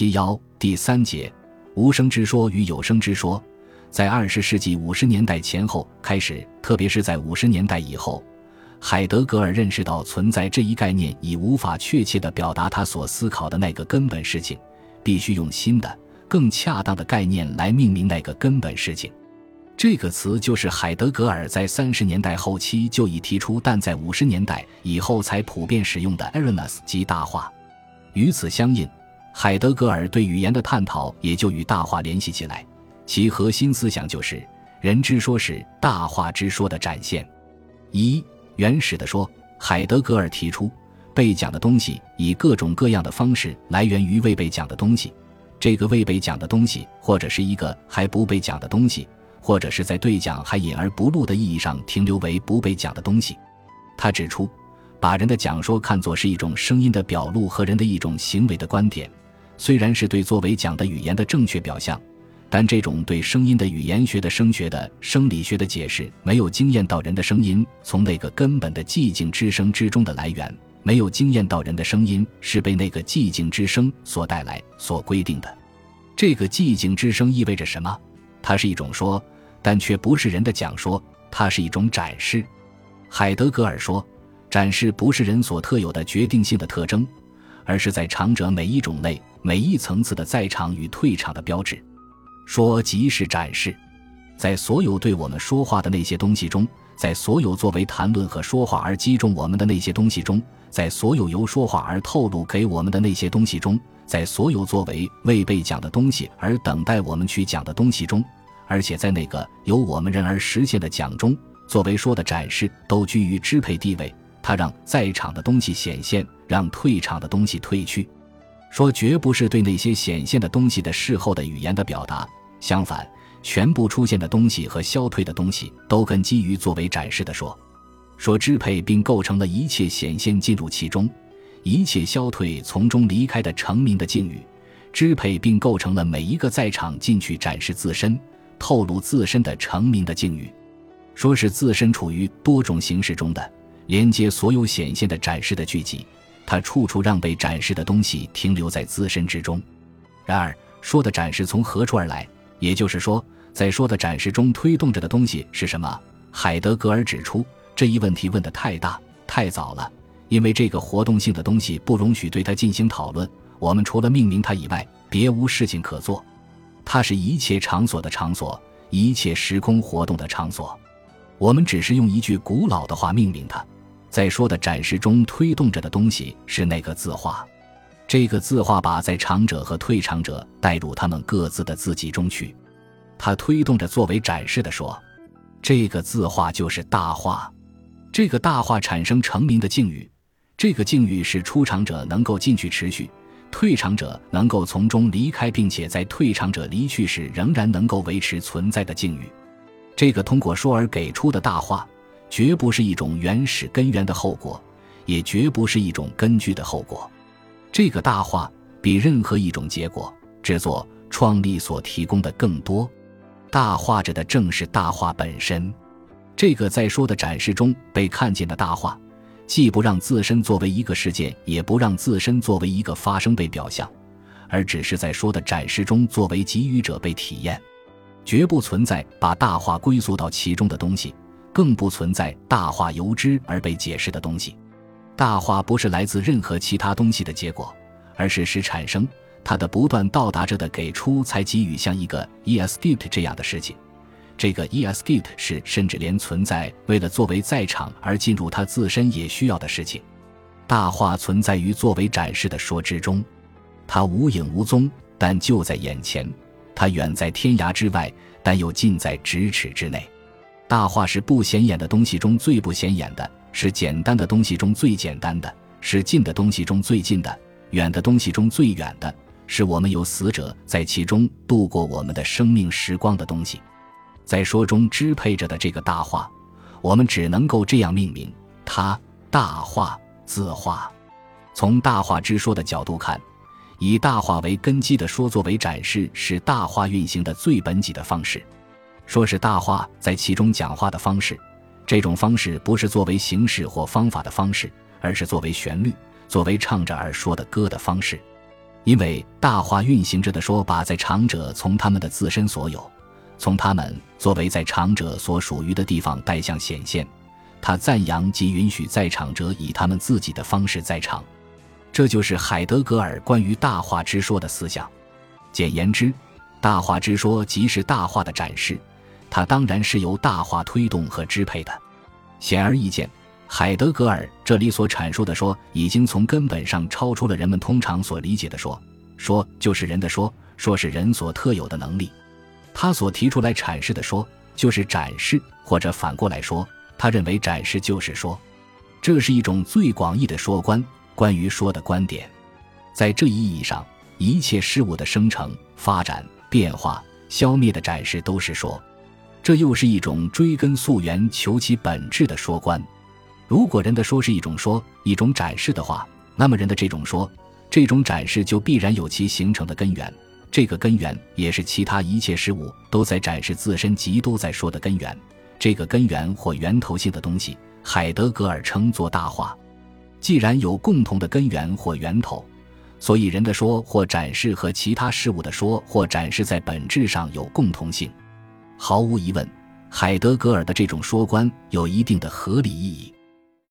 七幺第三节，无声之说与有声之说，在二十世纪五十年代前后开始，特别是在五十年代以后，海德格尔认识到存在这一概念已无法确切地表达他所思考的那个根本事情，必须用新的、更恰当的概念来命名那个根本事情。这个词就是海德格尔在三十年代后期就已提出，但在五十年代以后才普遍使用的 “Eramus” 即大话。与此相应，海德格尔对语言的探讨也就与大话联系起来。其核心思想就是人之说是大话之说的展现。一原始的说，海德格尔提出，被讲的东西以各种各样的方式来源于未被讲的东西。这个未被讲的东西，或者是一个还不被讲的东西。或者是在对讲还隐而不露的意义上停留为不被讲的东西。他指出，把人的讲说看作是一种声音的表露和人的一种行为的观点，虽然是对作为讲的语言的正确表象，但这种对声音的语言学的声学的生理学的解释，没有经验到人的声音从那个根本的寂静之声之中的来源，没有经验到人的声音是被那个寂静之声所带来、所规定的。这个寂静之声意味着什么？它是一种说，但却不是人的讲说，它是一种展示。海德格尔说，展示不是人所特有的决定性的特征，而是在长者每一种类、每一层次的在场与退场的标志。说即是展示，在所有对我们说话的那些东西中，在所有作为谈论和说话而击中我们的那些东西中，在所有由说话而透露给我们的那些东西中。在所有作为未被讲的东西而等待我们去讲的东西中，而且在那个由我们人而实现的讲中，作为说的展示都居于支配地位。它让在场的东西显现，让退场的东西退去。说绝不是对那些显现的东西的事后的语言的表达，相反，全部出现的东西和消退的东西都根基于作为展示的说。说支配并构成了一切显现进入其中。一切消退从中离开的成名的境遇，支配并构成了每一个在场进去展示自身、透露自身的成名的境遇。说是自身处于多种形式中的连接所有显现的展示的聚集，它处处让被展示的东西停留在自身之中。然而，说的展示从何处而来？也就是说，在说的展示中推动着的东西是什么？海德格尔指出，这一问题问得太大、太早了。因为这个活动性的东西不容许对它进行讨论，我们除了命名它以外，别无事情可做。它是一切场所的场所，一切时空活动的场所。我们只是用一句古老的话命名它。在说的展示中推动着的东西是那个字画，这个字画把在场者和退场者带入他们各自的自己中去。它推动着作为展示的说，这个字画就是大话。这个大话产生成名的境遇。这个境遇是出场者能够进去持续，退场者能够从中离开，并且在退场者离去时仍然能够维持存在的境遇。这个通过说而给出的大话，绝不是一种原始根源的后果，也绝不是一种根据的后果。这个大话比任何一种结果、制作、创立所提供的更多。大话着的正是大话本身。这个在说的展示中被看见的大话。既不让自身作为一个事件，也不让自身作为一个发生被表象，而只是在说的展示中作为给予者被体验，绝不存在把大话归宿到其中的东西，更不存在大话由之而被解释的东西。大话不是来自任何其他东西的结果，而是使产生它的不断到达着的给出才给予像一个 escape 这样的事情。这个 escape 是甚至连存在为了作为在场而进入他自身也需要的事情。大话存在于作为展示的说之中，它无影无踪，但就在眼前；它远在天涯之外，但又近在咫尺之内。大话是不显眼的东西中最不显眼的，是简单的东西中最简单的，是近的东西中最近的，远的东西中最远的，是我们有死者在其中度过我们的生命时光的东西。在说中支配着的这个大话，我们只能够这样命名它：大话字话。从大话之说的角度看，以大话为根基的说作为展示，是大话运行的最本己的方式。说是大话在其中讲话的方式，这种方式不是作为形式或方法的方式，而是作为旋律、作为唱着而说的歌的方式。因为大话运行着的说，把在场者从他们的自身所有，从他们作为在场者所属于的地方带向显现。他赞扬及允许在场者以他们自己的方式在场，这就是海德格尔关于大话之说的思想。简言之，大话之说即是大话的展示，它当然是由大化推动和支配的。显而易见，海德格尔这里所阐述的说，已经从根本上超出了人们通常所理解的说。说就是人的说，说是人所特有的能力。他所提出来阐释的说，就是展示，或者反过来说。他认为展示就是说，这是一种最广义的说观，关于说的观点。在这一意义上，一切事物的生成、发展、变化、消灭的展示都是说。这又是一种追根溯源、求其本质的说观。如果人的说是一种说、一种展示的话，那么人的这种说、这种展示就必然有其形成的根源。这个根源也是其他一切事物都在展示自身及都在说的根源。这个根源或源头性的东西，海德格尔称作大化。既然有共同的根源或源头，所以人的说或展示和其他事物的说或展示在本质上有共同性。毫无疑问，海德格尔的这种说观有一定的合理意义。